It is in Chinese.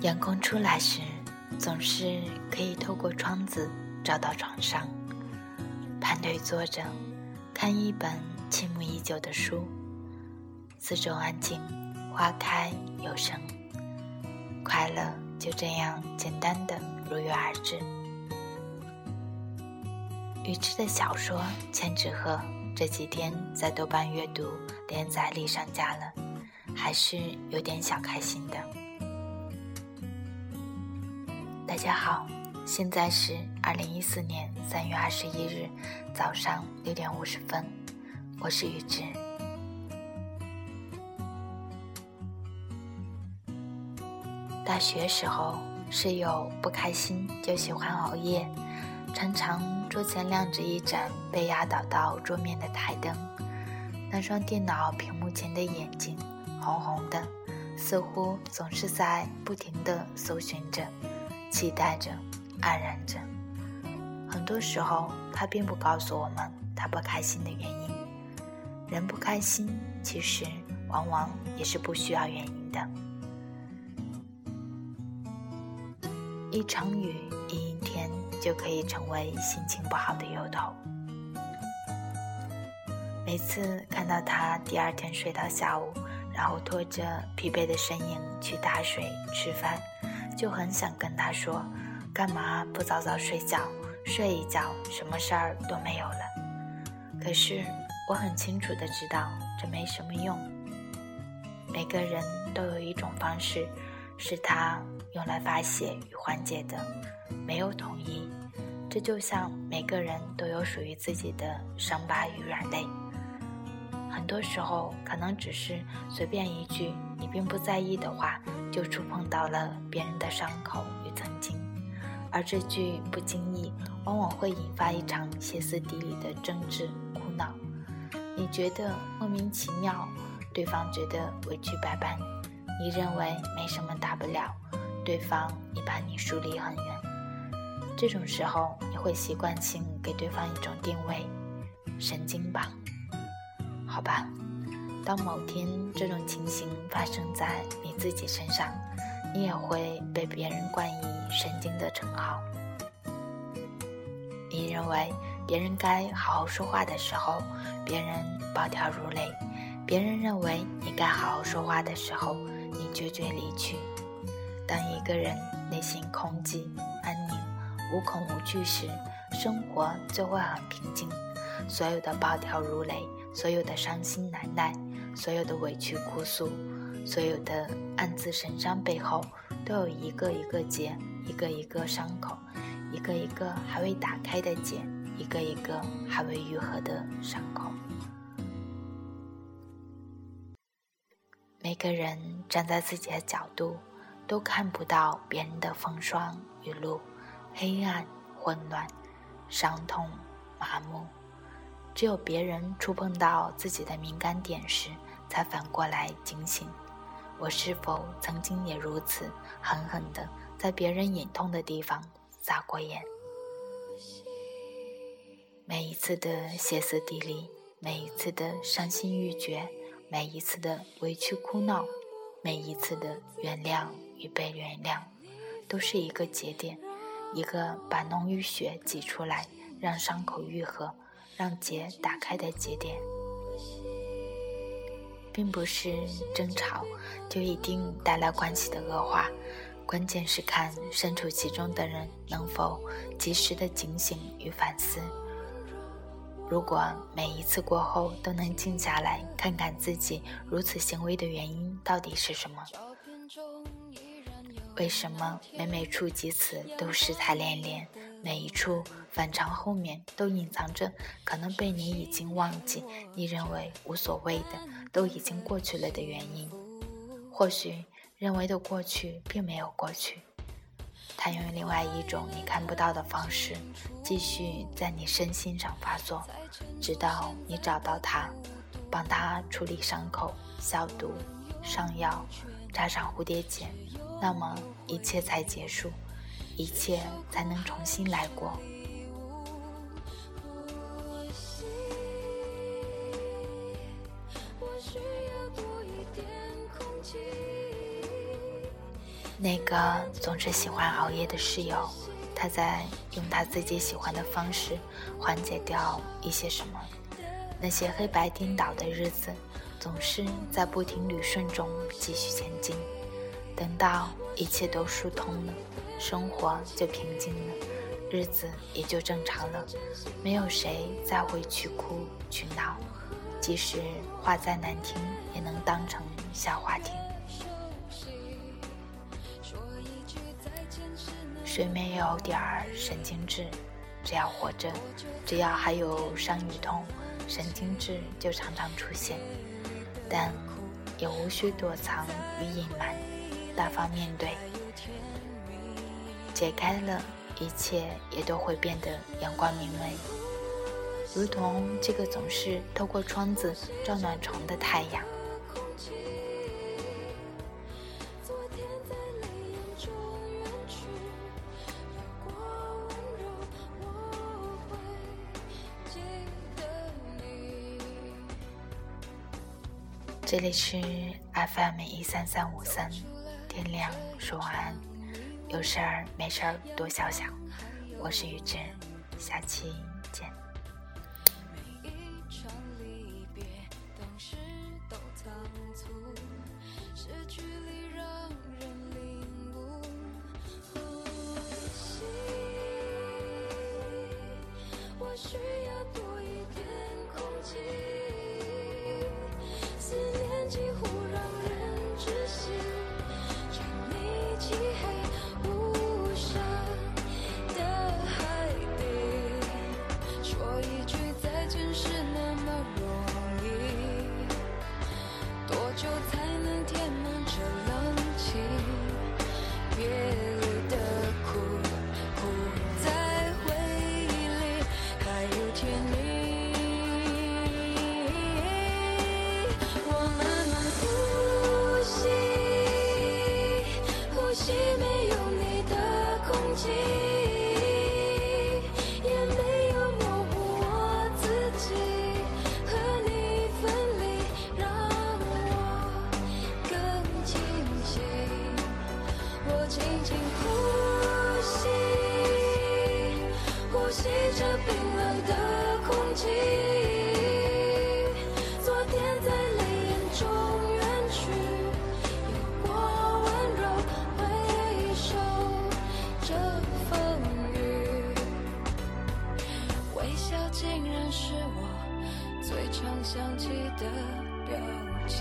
阳光出来时，总是可以透过窗子照到床上，盘腿坐着，看一本倾慕已久的书，四周安静，花开有声，快乐就这样简单的如约而至。雨之的小说《千纸鹤》这几天在豆瓣阅读连载里上架了，还是有点小开心的。大家好，现在是二零一四年三月二十一日早上六点五十分，我是雨之。大学时候，室友不开心就喜欢熬夜，常常桌前亮着一盏被压倒到桌面的台灯，那双电脑屏幕前的眼睛红红的，似乎总是在不停地搜寻着。期待着，黯然着。很多时候，他并不告诉我们他不开心的原因。人不开心，其实往往也是不需要原因的。一场雨，一阴天，就可以成为心情不好的由头。每次看到他第二天睡到下午，然后拖着疲惫的身影去打水、吃饭。就很想跟他说：“干嘛不早早睡觉？睡一觉，什么事儿都没有了。”可是我很清楚的知道这没什么用。每个人都有一种方式，是他用来发泄与缓解的，没有统一。这就像每个人都有属于自己的伤疤与软肋。很多时候，可能只是随便一句你并不在意的话。就触碰到了别人的伤口与曾经，而这句不经意，往往会引发一场歇斯底里的争执、苦恼。你觉得莫名其妙，对方觉得委屈百般，你认为没什么大不了，对方已把你疏离很远。这种时候，你会习惯性给对方一种定位：神经吧？好吧。当某天这种情形发生在你自己身上，你也会被别人冠以“神经”的称号。你认为别人该好好说话的时候，别人暴跳如雷；别人认为你该好好说话的时候，你决绝离去。当一个人内心空寂、安宁、无恐无惧时，生活就会很平静。所有的暴跳如雷，所有的伤心难耐。所有的委屈哭诉，所有的暗自神伤背后，都有一个一个结，一个一个伤口，一个一个还未打开的结，一个一个还未愈合的伤口。每个人站在自己的角度，都看不到别人的风霜雨露、黑暗、混乱、伤痛、麻木。只有别人触碰到自己的敏感点时，才反过来警醒：我是否曾经也如此狠狠地在别人隐痛的地方撒过盐？每一次的歇斯底里，每一次的伤心欲绝，每一次的委屈哭闹，每一次的原谅与被原谅，都是一个节点，一个把脓与血挤出来，让伤口愈合。让结打开的节点，并不是争吵就一定带来关系的恶化，关键是看身处其中的人能否及时的警醒与反思。如果每一次过后都能静下来看看自己如此行为的原因到底是什么，为什么每每触及此都世态连连？每一处反常后面都隐藏着可能被你已经忘记、你认为无所谓的、都已经过去了的原因。或许认为的过去并没有过去，它用另外一种你看不到的方式继续在你身心上发作，直到你找到它，帮它处理伤口、消毒、上药、扎上蝴蝶结，那么一切才结束。一切才能重新来过。那个总是喜欢熬夜的室友，他在用他自己喜欢的方式缓解掉一些什么。那些黑白颠倒的日子，总是在不停捋顺中继续前进。等到一切都疏通了，生活就平静了，日子也就正常了。没有谁再会去哭去闹，即使话再难听，也能当成笑话听。谁没有点儿神经质？只要活着，只要还有伤与痛。神经质就常常出现，但也无需躲藏与隐瞒，大方面对，解开了，一切也都会变得阳光明媚，如同这个总是透过窗子照暖床的太阳。这里是 FM 一三三五三，天亮说晚安，有事儿没事儿多想想。我是雨珍，下期见。需要多一点空气。思念几乎让人窒息，却没几。吸着冰冷的空气，昨天在泪眼中远去。有过温柔，回首这风雨，微笑竟然是我最常想起的表情。